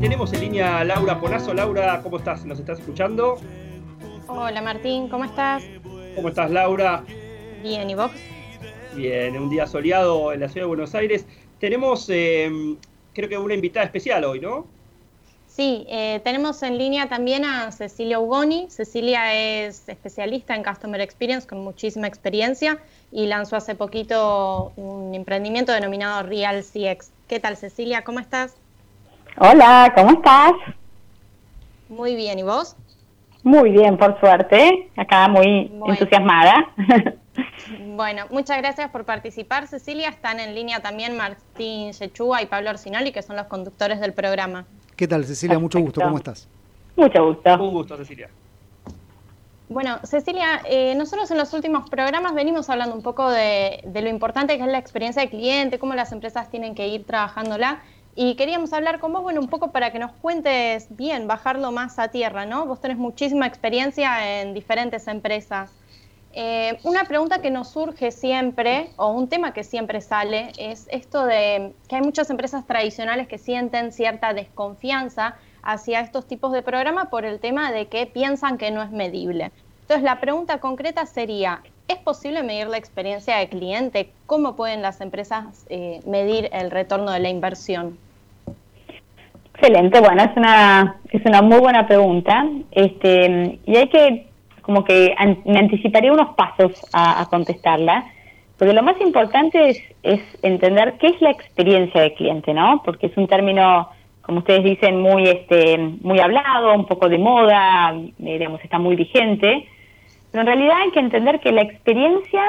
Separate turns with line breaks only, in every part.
Tenemos en línea a Laura Ponazo. Laura, ¿cómo estás? ¿Nos estás escuchando?
Hola Martín, ¿cómo estás?
¿Cómo estás, Laura?
Bien, ¿y vos?
Bien, un día soleado en la ciudad de Buenos Aires. Tenemos, eh, creo que una invitada especial hoy, ¿no?
Sí, eh, tenemos en línea también a Cecilia Ugoni. Cecilia es especialista en Customer Experience con muchísima experiencia y lanzó hace poquito un emprendimiento denominado Real CX. ¿Qué tal, Cecilia? ¿Cómo estás?
Hola, ¿cómo estás?
Muy bien, ¿y vos?
Muy bien, por suerte. Acá muy entusiasmada.
Bueno, muchas gracias por participar, Cecilia. Están en línea también Martín Yechúa y Pablo Orsinoli, que son los conductores del programa.
¿Qué tal, Cecilia? Mucho gusto, ¿cómo estás?
Mucho gusto.
Un gusto, Cecilia.
Bueno, Cecilia, eh, nosotros en los últimos programas venimos hablando un poco de, lo importante que es la experiencia de cliente, cómo las empresas tienen que ir trabajándola. Y queríamos hablar con vos, bueno, un poco para que nos cuentes bien, bajarlo más a tierra, ¿no? Vos tenés muchísima experiencia en diferentes empresas. Eh, una pregunta que nos surge siempre, o un tema que siempre sale, es esto de que hay muchas empresas tradicionales que sienten cierta desconfianza hacia estos tipos de programas por el tema de que piensan que no es medible. Entonces, la pregunta concreta sería, ¿es posible medir la experiencia de cliente? ¿Cómo pueden las empresas eh, medir el retorno de la inversión?
Excelente, bueno, es una, es una muy buena pregunta. Este, y hay que como que me anticiparía unos pasos a, contestarla, porque lo más importante es, es, entender qué es la experiencia del cliente, ¿no? Porque es un término, como ustedes dicen, muy, este, muy hablado, un poco de moda, eh, digamos, está muy vigente, pero en realidad hay que entender que la experiencia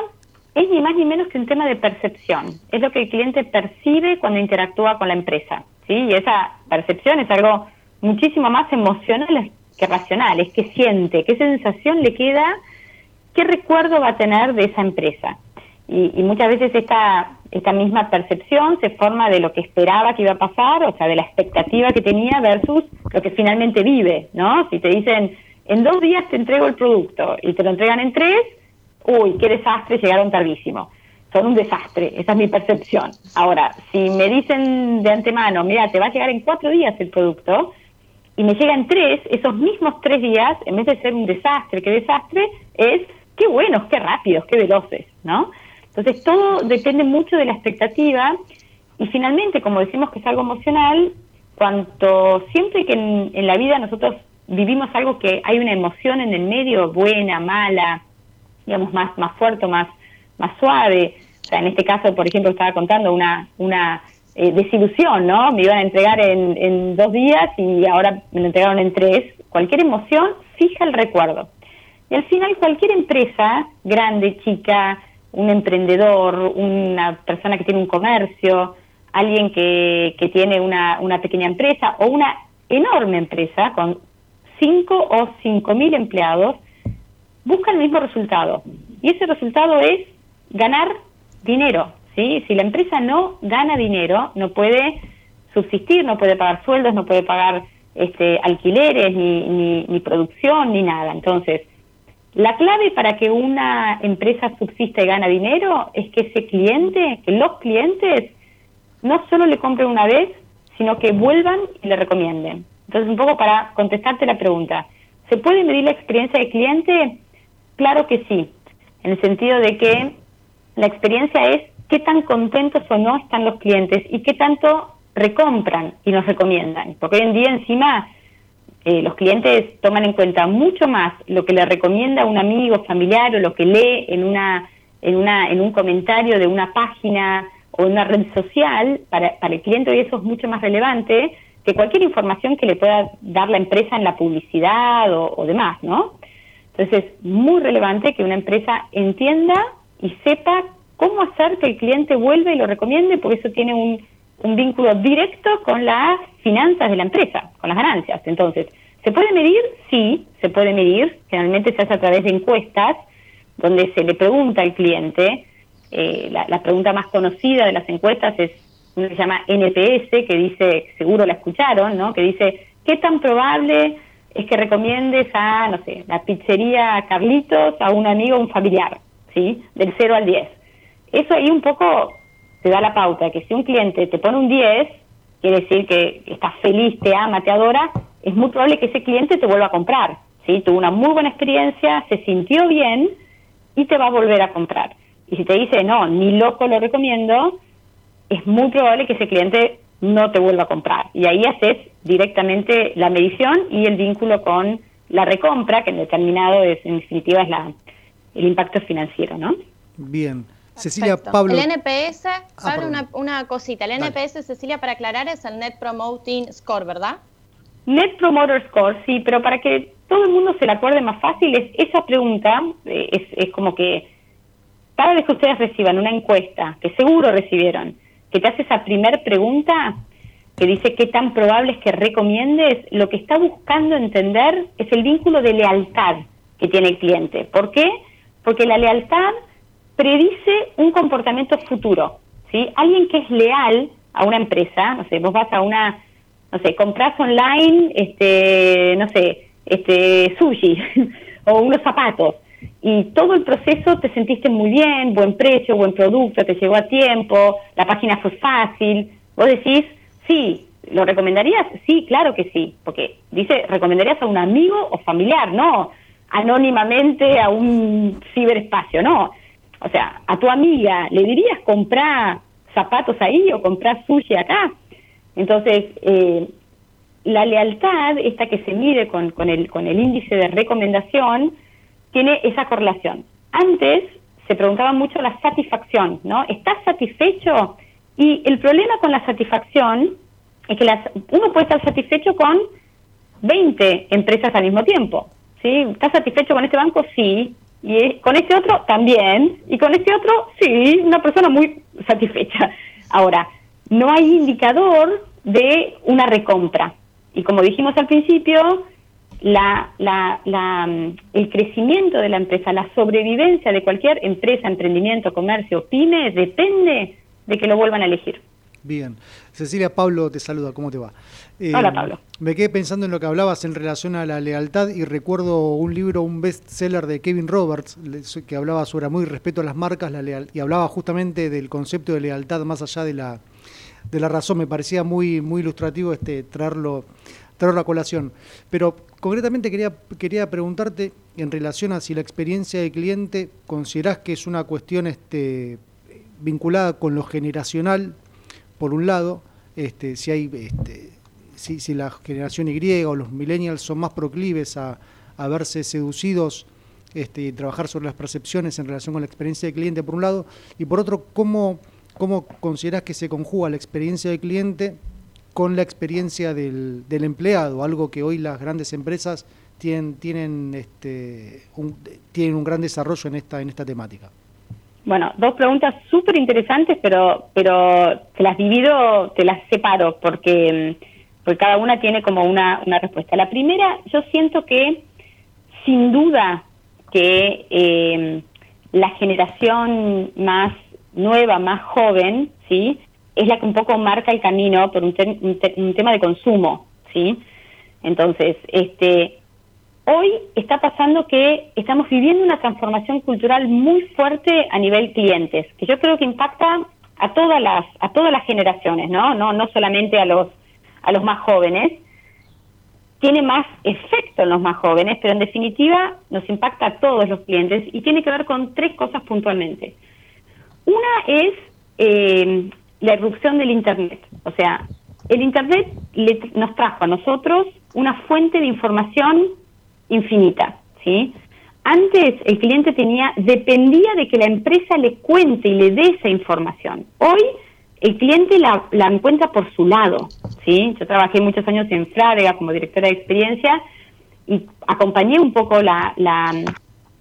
es ni más ni menos que un tema de percepción, es lo que el cliente percibe cuando interactúa con la empresa, ¿sí? Y esa percepción es algo muchísimo más emocional que racional, es que siente, qué sensación le queda, qué recuerdo va a tener de esa empresa. Y, muchas veces esta, esta misma percepción se forma de lo que esperaba que iba a pasar, o sea, de la expectativa que tenía versus lo que finalmente vive, ¿no? Si te dicen, en dos días te entrego el producto y te lo entregan en tres, uy, qué desastre, llegaron tardísimo. Son un desastre, esa es mi percepción. Ahora, si me dicen de antemano, mira, te va a llegar en cuatro días el producto, y me llegan tres, esos mismos tres días, en vez de ser un desastre, qué desastre, es qué buenos, qué rápidos, qué veloces, ¿no? Entonces todo depende mucho de la expectativa y finalmente, como decimos que es algo emocional, cuanto siempre que en, la vida nosotros vivimos algo que hay una emoción en el medio, buena, mala, digamos, más, más fuerte, más, más suave, o sea, en este caso, por ejemplo, estaba contando una, una eh, desilusión, ¿no? Me iban a entregar en, en dos días y ahora me lo entregaron en tres. Cualquier emoción fija el recuerdo. Y al final cualquier empresa, grande, chica, un emprendedor, una persona que tiene un comercio, alguien que, que tiene una, una pequeña empresa o una enorme empresa con cinco o cinco mil empleados, busca el mismo resultado. Y ese resultado es ganar dinero, si la empresa no gana dinero, no puede subsistir, no puede pagar sueldos, no puede pagar este, alquileres, ni, ni, producción, ni nada. Entonces, la clave para que una empresa subsista y gana dinero es que ese cliente, que los clientes, no solo le compren una vez, sino que vuelvan y le recomienden. Entonces, un poco para contestarte la pregunta, ¿se puede medir la experiencia del cliente? Claro que sí, en el sentido de que la experiencia es qué tan contentos o no están los clientes y qué tanto recompran y nos recomiendan. Porque hoy en día encima eh, los clientes toman en cuenta mucho más lo que le recomienda un amigo, familiar o lo que lee en una en una en un comentario de una página o una red social para, para el cliente y eso es mucho más relevante que cualquier información que le pueda dar la empresa en la publicidad o, o demás, ¿no? Entonces es muy relevante que una empresa entienda y sepa cómo hacer que el cliente vuelva y lo recomiende, porque eso tiene un, vínculo directo con las finanzas de la empresa, con las ganancias. Entonces, ¿se puede medir? Sí, se puede medir. Generalmente se hace a través de encuestas, donde se le pregunta al cliente. Eh, la, pregunta más conocida de las encuestas es una que se llama NPS, que dice, seguro la escucharon, ¿no? Que dice, ¿qué tan probable es que recomiendes a, no sé, la pizzería Carlitos a un amigo o un familiar, ¿sí? Del 0 al 10 eso ahí un poco te da la pauta, que si un cliente te pone un 10, quiere decir que estás feliz, te ama, te adora, es muy probable que ese cliente te vuelva a comprar. ¿sí? Tuvo una muy buena experiencia, se sintió bien y te va a volver a comprar. Y si te dice, no, ni loco lo recomiendo, es muy probable que ese cliente no te vuelva a comprar. Y ahí haces directamente la medición y el vínculo con la recompra, que en determinado es, en definitiva es la, el impacto financiero, ¿no?
Bien. Cecilia, Pablo.
El NPS, ah, Pablo, una, una, cosita. El NPS, Cecilia, para aclarar, es el Net Promoting Score, ¿verdad?
Net Promoter Score, sí, pero para que todo el mundo se la acuerde más fácil, es esa pregunta eh, es, es como que cada vez que ustedes reciban una encuesta, que seguro recibieron, que te hace esa primer pregunta, que dice qué tan probable es que recomiendes, lo que está buscando entender es el vínculo de lealtad que tiene el cliente. ¿Por qué? Porque la lealtad predice un comportamiento futuro. ¿sí? Alguien que es leal a una empresa, no sé, vos vas a una, no sé, compras online, este, no sé, este, sushi o unos zapatos y todo el proceso te sentiste muy bien, buen precio, buen producto, te llegó a tiempo, la página fue fácil, vos decís, sí, ¿lo recomendarías? Sí, claro que sí, porque dice, recomendarías a un amigo o familiar, no anónimamente a un ciberespacio, no. O sea, a tu amiga, ¿le dirías comprar zapatos ahí o comprar sushi acá? Entonces, eh, la lealtad, esta que se mide con, con, el, con el índice de recomendación, tiene esa correlación. Antes se preguntaba mucho la satisfacción, ¿no? ¿Estás satisfecho? Y el problema con la satisfacción es que las, uno puede estar satisfecho con 20 empresas al mismo tiempo. ¿Sí? ¿Estás satisfecho con este banco? Sí. Y con este otro también. Y con este otro, sí, una persona muy satisfecha. Ahora, no hay indicador de una recompra. Y como dijimos al principio, la, la, la, mm, el crecimiento de la empresa, la sobrevivencia de cualquier empresa, emprendimiento, comercio, pyme, depende de que lo vuelvan a elegir.
Bien. Cecilia, Pablo te saluda, ¿cómo te va?
Eh, Hola, Pablo.
Me quedé pensando en lo que hablabas en relación a la lealtad y recuerdo un libro, un bestseller de Kevin Roberts, que hablaba sobre muy respeto a las marcas la leal, y hablaba justamente del concepto de lealtad más allá de la, de la razón. Me parecía muy, muy ilustrativo este traerlo traer la colación. Pero concretamente quería, quería preguntarte en relación a si la experiencia del cliente considerás que es una cuestión este, vinculada con lo generacional, por un lado, este, si hay este, si, la generación Y o los millennials son más proclives a, verse seducidos este, y trabajar sobre las percepciones en relación con la experiencia del cliente, por un lado, y por otro, ¿cómo, cómo considerás que se conjuga la experiencia del cliente con la experiencia del, empleado, algo que hoy las grandes empresas tienen, un, gran desarrollo en esta temática.
Bueno, dos preguntas súper interesantes, pero, pero te las divido, te las separo, porque, porque cada una tiene como una, una respuesta. La primera, yo siento que sin duda que eh, la generación más nueva, más joven, ¿sí? es la que un poco marca el camino por un, tema de consumo, ¿sí? Entonces, este, hoy está pasando que estamos viviendo una transformación cultural muy fuerte a nivel clientes, que yo creo que impacta a todas las a todas las generaciones, ¿no? No no solamente a los a los más jóvenes. Tiene más efecto en los más jóvenes, pero en definitiva nos impacta a todos los clientes y tiene que ver con tres cosas puntualmente. Una es eh, la irrupción del Internet. O sea, el Internet nos trajo a nosotros una fuente de información infinita, ¿sí? Antes el cliente tenía dependía de que la empresa le cuente y le dé esa información. Hoy el cliente la, la encuentra por su lado, ¿sí? Yo trabajé muchos años en Frávega como directora de experiencia y acompañé un poco la,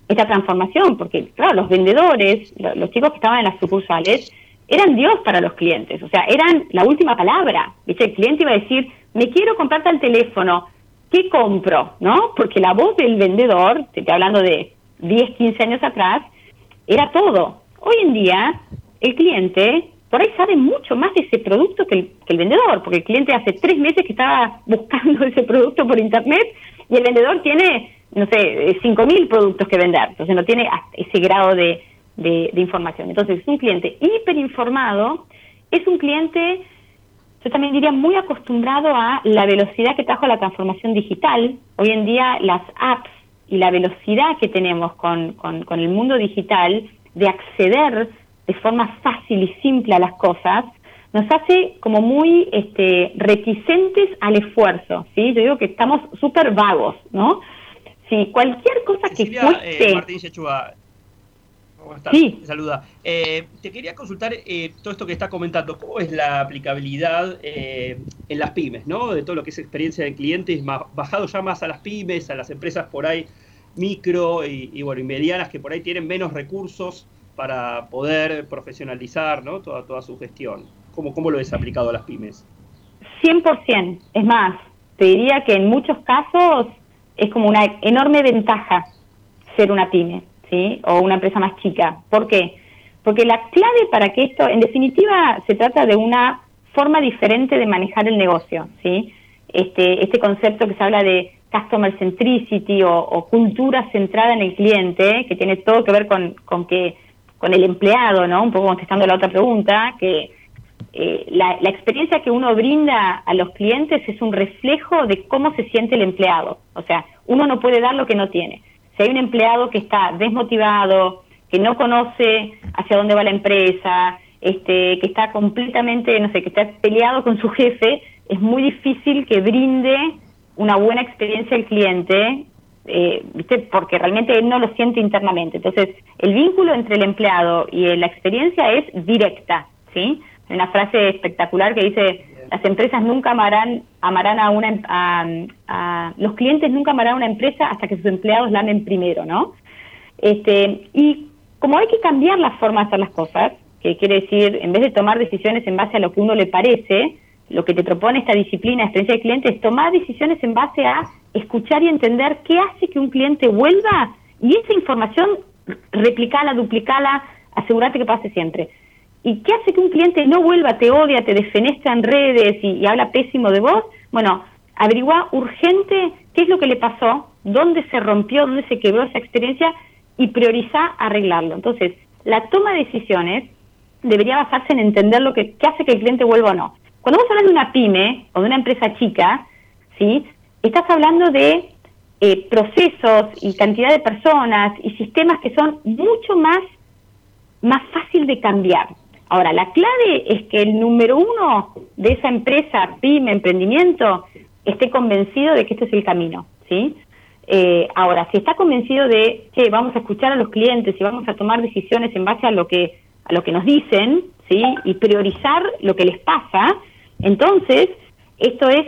esta transformación, porque claro, los vendedores, los chicos que estaban en las sucursales, eran Dios para los clientes, o sea, eran la última palabra. El cliente iba a decir, me quiero comprarte el teléfono, ¿qué compro? ¿No? Porque la voz del vendedor, te estoy hablando de 10, 15 años atrás, era todo. Hoy en día, el cliente por ahí sabe mucho más de ese producto que el, vendedor, porque el cliente hace tres meses que estaba buscando ese producto por internet y el vendedor tiene, no sé, 5.000 productos que vender, entonces no tiene ese grado de, de, información. Entonces, un cliente hiperinformado es un cliente yo también diría muy acostumbrado a la velocidad que trajo la transformación digital. Hoy en día las apps y la velocidad que tenemos con, con, el mundo digital de acceder de forma fácil y simple a las cosas, nos hace como muy este, reticentes al esfuerzo, ¿sí? Yo digo que estamos súper vagos, ¿no? Si cualquier cosa que
cueste... Eh, Martín Sí. saluda. Eh, te quería consultar eh, todo esto que estás comentando. ¿Cómo es la aplicabilidad eh, en las pymes, ¿no? De todo lo que es experiencia de clientes, bajado ya más a las pymes, a las empresas por ahí micro y, bueno, y medianas que por ahí tienen menos recursos para poder profesionalizar ¿no? toda, toda su gestión. ¿Cómo, ¿Cómo lo es aplicado a las pymes?
100%. Es más, te diría que en muchos casos es como una enorme ventaja ser una pyme. ¿Sí? o una empresa más chica. ¿Por qué? Porque la clave para que esto, en definitiva, se trata de una forma diferente de manejar el negocio. ¿sí? Este, este concepto que se habla de customer centricity o, cultura centrada en el cliente, que tiene todo que ver con, con, que, con el empleado, ¿no? un poco contestando la otra pregunta, que eh, la, la, experiencia que uno brinda a los clientes es un reflejo de cómo se siente el empleado. O sea, uno no puede dar lo que no tiene si hay un empleado que está desmotivado, que no conoce hacia dónde va la empresa, este, que está completamente, no sé, que está peleado con su jefe, es muy difícil que brinde una buena experiencia al cliente, eh, porque realmente él no lo siente internamente. Entonces, el vínculo entre el empleado y la experiencia es directa, ¿sí? Una frase espectacular que dice, las empresas nunca amarán, amarán a una, a, los clientes nunca amarán a una empresa hasta que sus empleados la amen primero, ¿no? Este, y como hay que cambiar la forma de hacer las cosas, que quiere decir, en vez de tomar decisiones en base a lo que uno le parece, lo que te propone esta disciplina, experiencia de cliente, es tomar decisiones en base a escuchar y entender qué hace que un cliente vuelva y esa información replicala, duplicala, asegúrate que pase siempre. ¿Y qué hace que un cliente no vuelva, te odia, te defenestra en redes y, habla pésimo de vos? Bueno, averigua urgente qué es lo que le pasó, dónde se rompió, dónde se quebró esa experiencia y prioriza arreglarlo. Entonces, la toma de decisiones debería basarse en entender lo que qué hace que el cliente vuelva o no. Cuando vos hablas de una pyme o de una empresa chica, ¿sí? estás hablando de eh, procesos y cantidad de personas y sistemas que son mucho más, más fácil de cambiar. Ahora, la clave es que el número uno de esa empresa, pyme, emprendimiento, esté convencido de que este es el camino, ¿sí? Eh, ahora, si está convencido de que vamos a escuchar a los clientes y vamos a tomar decisiones en base a lo que a lo que nos dicen, ¿sí? Y priorizar lo que les pasa, entonces esto es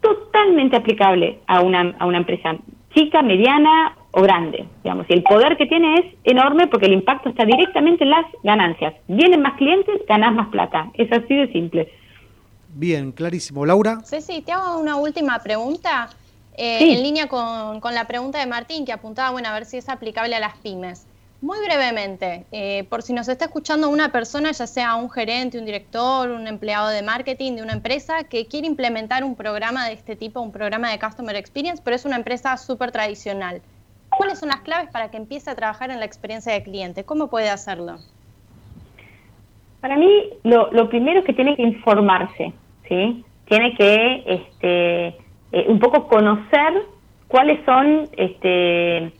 totalmente aplicable a una, a una empresa chica, mediana o grande, digamos, y el poder que tiene es enorme porque el impacto está directamente en las ganancias. Vienen más clientes, ganas más plata. Es así de simple.
Bien, clarísimo. Laura.
Sí, sí, te hago una última pregunta. Eh, en línea con, con, la pregunta de Martín, que apuntaba, bueno, a ver si es aplicable a las pymes. Muy brevemente, eh, por si nos está escuchando una persona, ya sea un gerente, un director, un empleado de marketing de una empresa que quiere implementar un programa de este tipo, un programa de Customer Experience, pero es una empresa súper tradicional. ¿Cuáles son las claves para que empiece a trabajar en la experiencia de cliente? ¿Cómo puede hacerlo?
Para mí, lo, primero es que tiene que informarse, ¿sí? Tiene que este, eh, un poco conocer cuáles son este,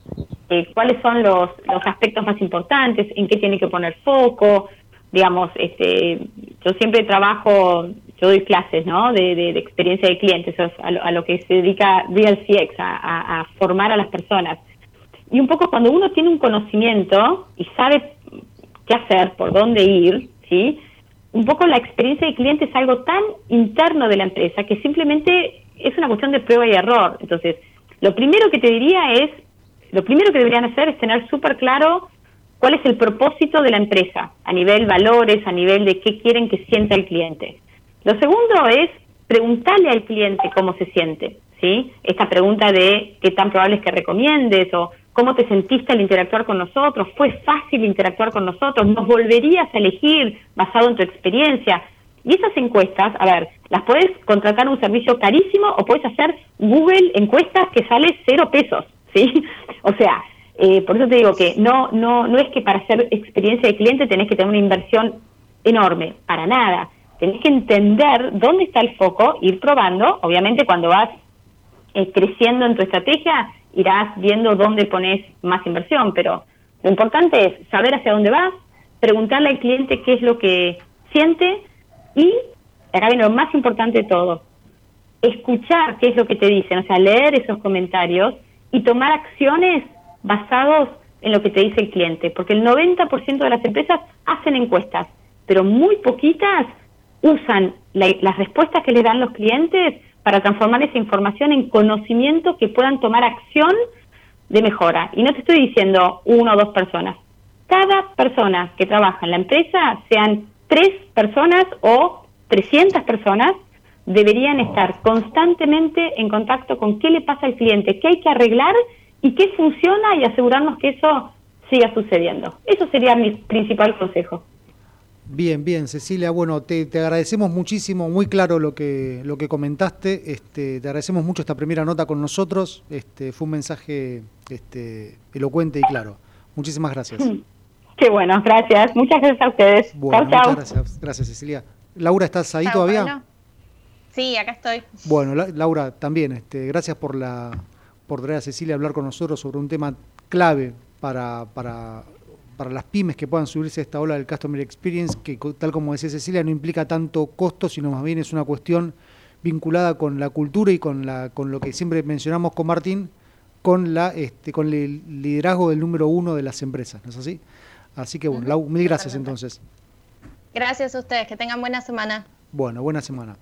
eh, cuáles son los, los aspectos más importantes, en qué tiene que poner foco, digamos, este, yo siempre trabajo, yo doy clases, ¿no? De, de, experiencia de clientes, a lo, que se dedica Real a, formar a las personas. Y un poco cuando uno tiene un conocimiento y sabe qué hacer, por dónde ir, ¿sí? Un poco la experiencia de cliente es algo tan interno de la empresa que simplemente es una cuestión de prueba y error. Entonces, lo primero que te diría es lo primero que deberían hacer es tener súper claro cuál es el propósito de la empresa, a nivel valores, a nivel de qué quieren que sienta el cliente. Lo segundo es preguntarle al cliente cómo se siente, ¿sí? Esta pregunta de qué tan probable es que recomiendes o cómo te sentiste al interactuar con nosotros, fue fácil interactuar con nosotros, nos volverías a elegir basado en tu experiencia. Y esas encuestas, a ver, las puedes contratar un servicio carísimo o puedes hacer Google encuestas que sale cero pesos. ¿sí? O sea, eh, por eso te digo que no, no, no es que para hacer experiencia de cliente tenés que tener una inversión enorme, para nada.
tenés que entender dónde está el foco, ir probando. Obviamente cuando vas eh, creciendo en tu estrategia, irás viendo dónde pones más inversión, pero lo importante es saber hacia dónde vas, preguntarle al cliente qué es lo que siente y, acá viene lo más importante de todo, escuchar qué es lo que te dicen, o sea, leer esos comentarios y tomar acciones basados en lo que te dice el cliente, porque el 90% de las empresas hacen encuestas, pero muy poquitas usan las respuestas que les dan los clientes para transformar esa información en conocimiento que puedan tomar acción de mejora. Y no te estoy diciendo uno o dos personas. Cada persona que trabaja en la empresa, sean tres personas o 300 personas, deberían estar constantemente en contacto con qué le pasa al cliente, qué hay que arreglar y qué funciona y asegurarnos que eso siga sucediendo. Eso sería mi principal consejo.
Bien, bien, Cecilia. Bueno, te, agradecemos muchísimo, muy claro lo que, lo que comentaste. Este, te agradecemos mucho esta primera nota con nosotros. Este, fue un mensaje este, elocuente y claro. Muchísimas gracias.
Qué bueno, gracias. Muchas gracias a ustedes.
Bueno, muchas gracias. Gracias, Cecilia. Laura, ¿estás ahí todavía?
Sí, acá estoy.
Bueno, Laura, también, este, gracias por la por traer a Cecilia a hablar con nosotros sobre un tema clave para, para para las pymes que puedan subirse a esta ola del Customer Experience, que tal como decía Cecilia, no implica tanto costo, sino más bien es una cuestión vinculada con la cultura y con, la, con lo que siempre mencionamos con Martín, con, la, este, con el liderazgo del número uno de las empresas, ¿no es así? Así que bueno, Lau, mil gracias entonces.
Gracias a ustedes, que tengan buena semana.
Bueno, buena semana.